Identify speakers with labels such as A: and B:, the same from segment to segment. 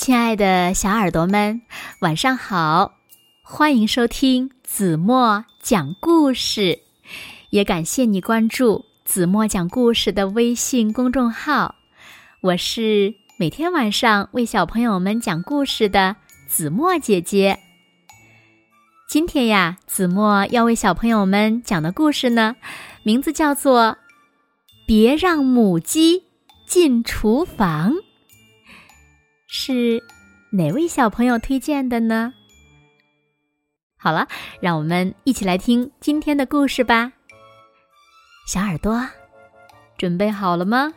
A: 亲爱的小耳朵们，晚上好！欢迎收听子墨讲故事，也感谢你关注子墨讲故事的微信公众号。我是每天晚上为小朋友们讲故事的子墨姐姐。今天呀，子墨要为小朋友们讲的故事呢，名字叫做《别让母鸡进厨房》。是哪位小朋友推荐的呢？好了，让我们一起来听今天的故事吧。小耳朵，准备好了吗？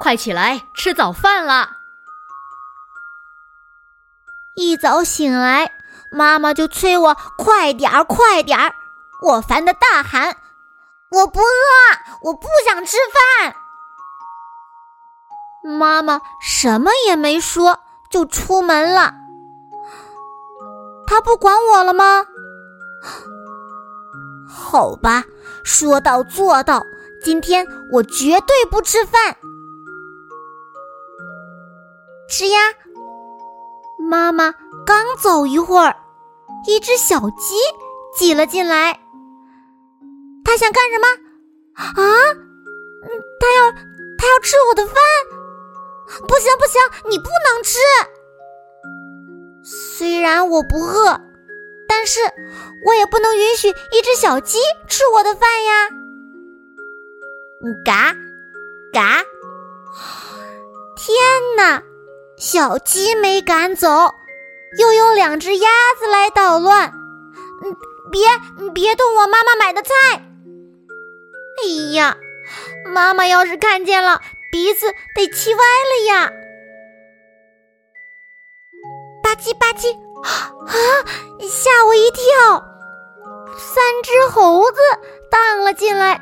A: 快起来吃早饭啦！
B: 一早醒来，妈妈就催我快点儿，快点儿，我烦的大喊。我不饿，我不想吃饭。妈妈什么也没说，就出门了。她不管我了吗？好吧，说到做到，今天我绝对不吃饭。吃呀！妈妈刚走一会儿，一只小鸡挤了进来。他想干什么？啊？他要他要吃我的饭？不行不行，你不能吃！虽然我不饿，但是我也不能允许一只小鸡吃我的饭呀！嘎嘎！天哪，小鸡没赶走，又有两只鸭子来捣乱。嗯，别别动我妈妈买的菜！哎呀，妈妈要是看见了，鼻子得气歪了呀！吧唧吧唧，啊，吓我一跳！三只猴子荡了进来。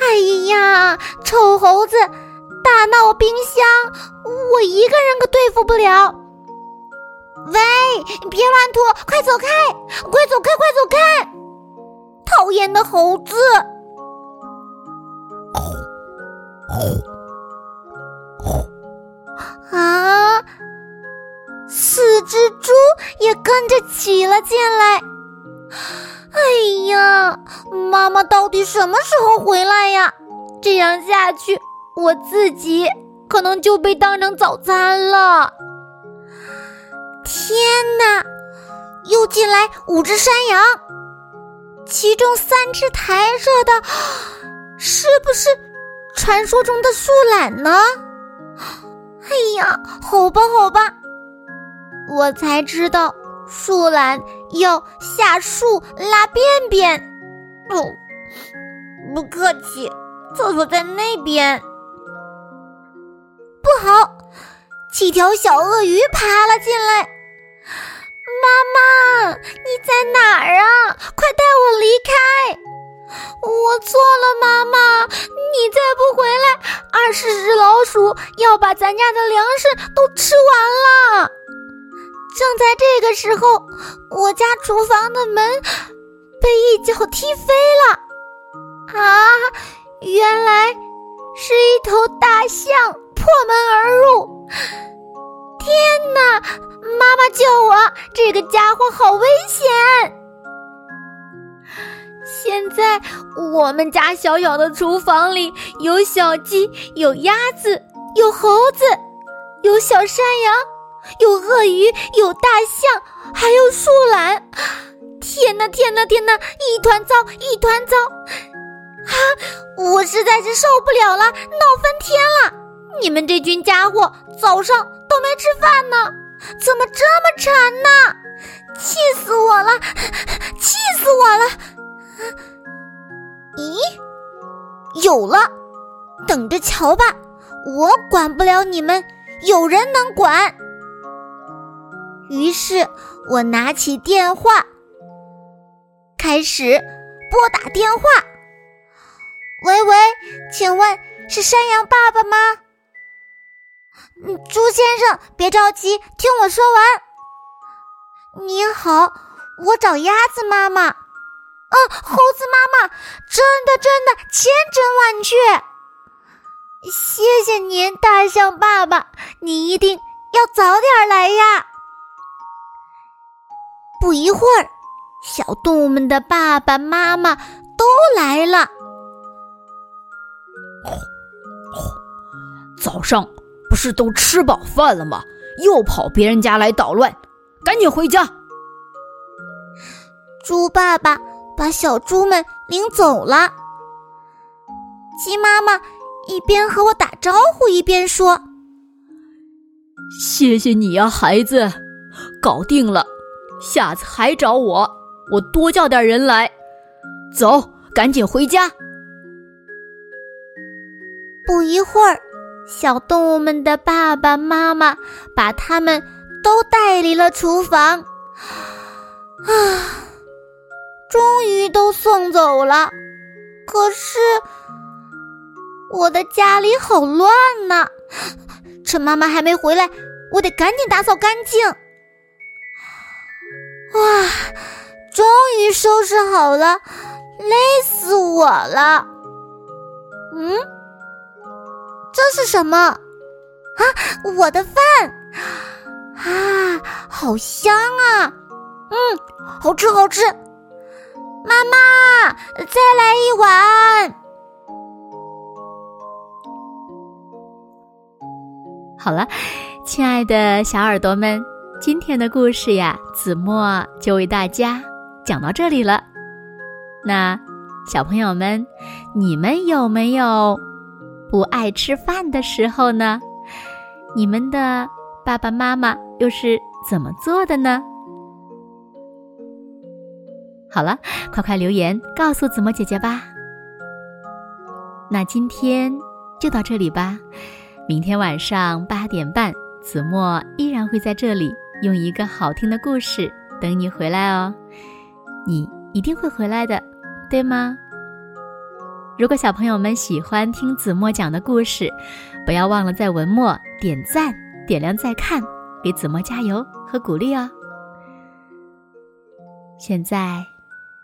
B: 哎呀，臭猴子，大闹冰箱，我一个人可对付不了。喂，别乱吐，快走开！快走开，快走开！讨厌的猴子！呼呼啊！四只猪也跟着挤了进来。哎呀，妈妈到底什么时候回来呀？这样下去，我自己可能就被当成早餐了。天哪！又进来五只山羊，其中三只抬着的，是不是？传说中的树懒呢？哎呀，好吧，好吧，我才知道树懒要下树拉便便。哦，不客气，厕所在那边。不好，几条小鳄鱼爬了进来。妈妈，你在哪儿啊？快带我离开！我错了，妈妈，你再不回来，二十只老鼠要把咱家的粮食都吃完了。正在这个时候，我家厨房的门被一脚踢飞了。啊，原来是一头大象破门而入！天哪，妈妈救我！这个家伙好危险。现在我们家小小的厨房里有小鸡，有鸭子，有猴子，有小山羊，有鳄鱼，有大象，还有树懒。天哪，天哪，天哪！一团糟，一团糟！啊，我实在是受不了了，闹翻天了！你们这群家伙早上都没吃饭呢，怎么这么馋呢？气死我了！气死我了！有了，等着瞧吧！我管不了你们，有人能管。于是我拿起电话，开始拨打电话。喂喂，请问是山羊爸爸吗？嗯，猪先生，别着急，听我说完。你好，我找鸭子妈妈。嗯，猴子妈妈，真的真的千真万确。谢谢您，大象爸爸，你一定要早点来呀。不一会儿，小动物们的爸爸妈妈都来了。
C: 早上不是都吃饱饭了吗？又跑别人家来捣乱，赶紧回家！
B: 猪爸爸把小猪们领走了。鸡妈妈一边和我打招呼，一边说：“
C: 谢谢你呀，孩子，搞定了。下次还找我，我多叫点人来。走，赶紧回家。”
B: 不一会儿，小动物们的爸爸妈妈把他们都带离了厨房。啊！终于都送走了，可是我的家里好乱呐！趁妈妈还没回来，我得赶紧打扫干净。哇，终于收拾好了，累死我了！嗯，这是什么？啊，我的饭！啊，好香啊！嗯，好吃，好吃。妈妈，再来一碗。
A: 好了，亲爱的小耳朵们，今天的故事呀，子墨就为大家讲到这里了。那小朋友们，你们有没有不爱吃饭的时候呢？你们的爸爸妈妈又是怎么做的呢？好了，快快留言告诉子墨姐姐吧。那今天就到这里吧，明天晚上八点半，子墨依然会在这里用一个好听的故事等你回来哦。你一定会回来的，对吗？如果小朋友们喜欢听子墨讲的故事，不要忘了在文末点赞、点亮再看，给子墨加油和鼓励哦。现在。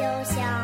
A: 就像